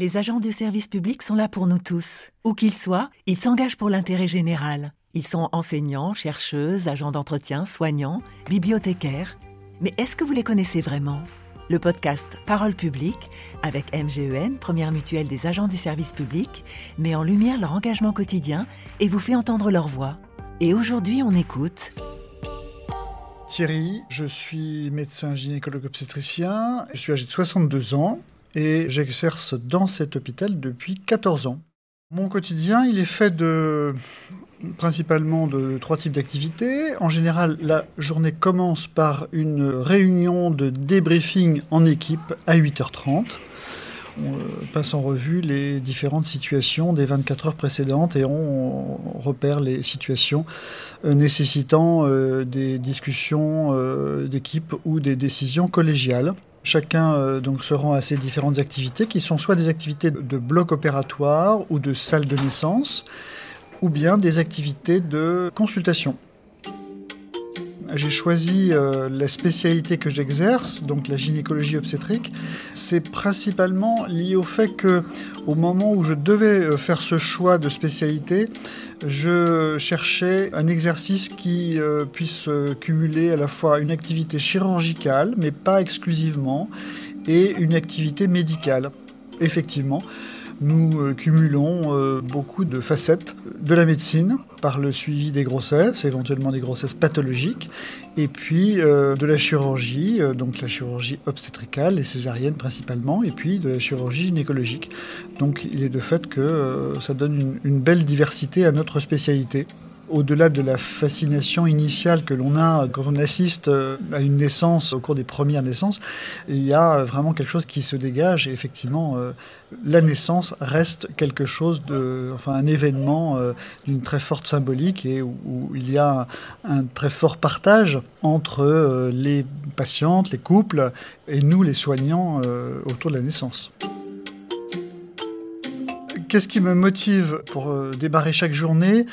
Les agents du service public sont là pour nous tous. Où qu'ils soient, ils s'engagent pour l'intérêt général. Ils sont enseignants, chercheuses, agents d'entretien, soignants, bibliothécaires. Mais est-ce que vous les connaissez vraiment? Le podcast Parole publique, avec MGEN, première mutuelle des agents du service public, met en lumière leur engagement quotidien et vous fait entendre leur voix. Et aujourd'hui, on écoute Thierry, je suis médecin gynécologue obstétricien, je suis âgé de 62 ans et j'exerce dans cet hôpital depuis 14 ans. Mon quotidien, il est fait principalement de trois types d'activités. En général, la journée commence par une réunion de débriefing en équipe à 8h30. On euh, passe en revue les différentes situations des 24 heures précédentes et on repère les situations euh, nécessitant euh, des discussions d'équipe ou des décisions collégiales. Chacun donc se rend à ces différentes activités qui sont soit des activités de bloc opératoire ou de salle de naissance, ou bien des activités de consultation. J'ai choisi euh, la spécialité que j'exerce, donc la gynécologie obstétrique. C'est principalement lié au fait que, au moment où je devais euh, faire ce choix de spécialité, je cherchais un exercice qui euh, puisse cumuler à la fois une activité chirurgicale, mais pas exclusivement, et une activité médicale. Effectivement, nous euh, cumulons euh, beaucoup de facettes de la médecine par le suivi des grossesses, éventuellement des grossesses pathologiques, et puis euh, de la chirurgie, donc la chirurgie obstétricale, et césarienne principalement, et puis de la chirurgie gynécologique. Donc il est de fait que ça donne une belle diversité à notre spécialité au-delà de la fascination initiale que l'on a quand on assiste euh, à une naissance au cours des premières naissances, il y a vraiment quelque chose qui se dégage et effectivement euh, la naissance reste quelque chose de, un événement euh, d'une très forte symbolique et où, il y a un, très fort partage entre les patientes, les couples et nous les soignants autour de la naissance. Qu'est-ce qui me motive pour démarrer chaque journée?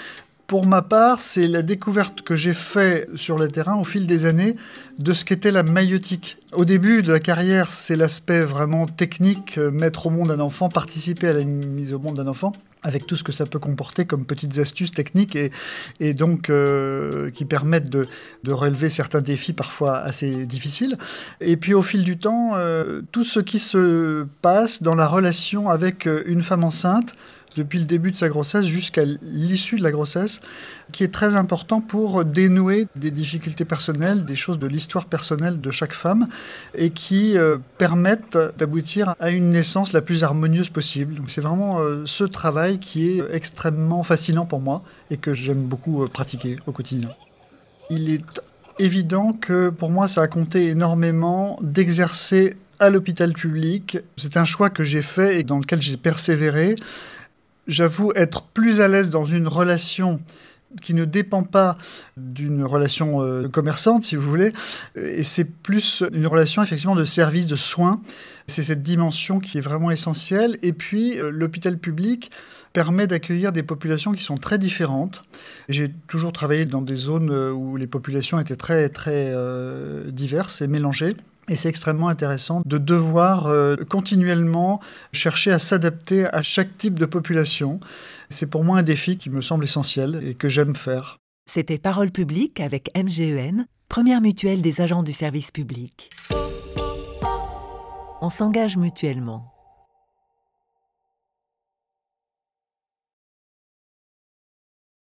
Pour ma part, c'est la découverte que j'ai faite sur le terrain au fil des années de ce qu'était la maïotique. Au début de la carrière, c'est l'aspect vraiment technique, euh, mettre au monde un enfant, participer à la mise au monde d'un enfant avec tout ce que ça peut comporter comme petites astuces techniques et, donc euh, qui permettent de, de, relever certains défis parfois assez difficiles. Et puis au fil du temps, euh, tout ce qui se passe dans la relation avec une femme enceinte, depuis le début de sa grossesse jusqu'à l'issue de la grossesse, qui est très important pour dénouer des difficultés personnelles, des choses de l'histoire personnelle de chaque femme, et qui euh, permettent d'aboutir à une naissance la plus harmonieuse possible. Donc c'est vraiment euh, ce travail qui est extrêmement fascinant pour moi et que j'aime beaucoup euh, pratiquer au quotidien. Il est évident que pour moi ça a compté énormément d'exercer à l'hôpital public. C'est un choix que j'ai fait et dans lequel j'ai persévéré j'avoue être plus à l'aise dans une relation qui ne dépend pas d'une relation euh, commerçante, si vous voulez, et c'est plus une relation effectivement de service, de soins. C'est cette dimension qui est vraiment essentielle. Et puis, euh, l'hôpital public permet d'accueillir des populations qui sont très différentes. J'ai toujours travaillé dans des zones euh, où les populations étaient très, très diverses et mélangées. Et c'est extrêmement intéressant de devoir euh, continuellement chercher à s'adapter à chaque type de population. C'est pour moi un défi qui me semble essentiel et que j'aime faire. C'était Parole publique avec MGEN, première mutuelle des agents du service public. On s'engage mutuellement.